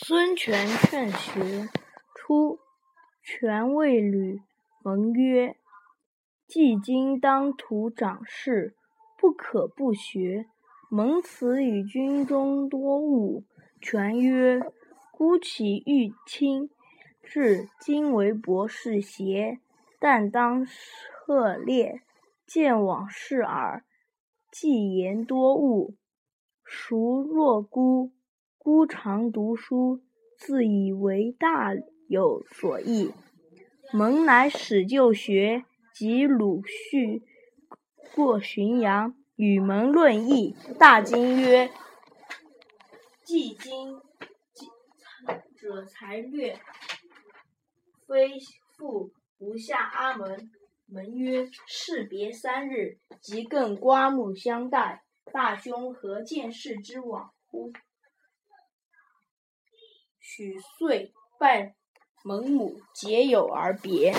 孙权劝学。初，权谓吕蒙曰：“既今当涂长事，不可不学。”蒙辞与军中多务。权曰：“孤岂欲亲至今为博士邪？但当涉猎，见往事耳。既言多务，孰若孤？孤常读书，自以为大有所益。”蒙乃始就学，及鲁肃过浔阳，与蒙论议，大惊曰：“既今者才略，非复不下阿门。”蒙曰：“士别三日，即更刮目相待。大兄何见士之往乎？”许遂拜蒙母，结友而别。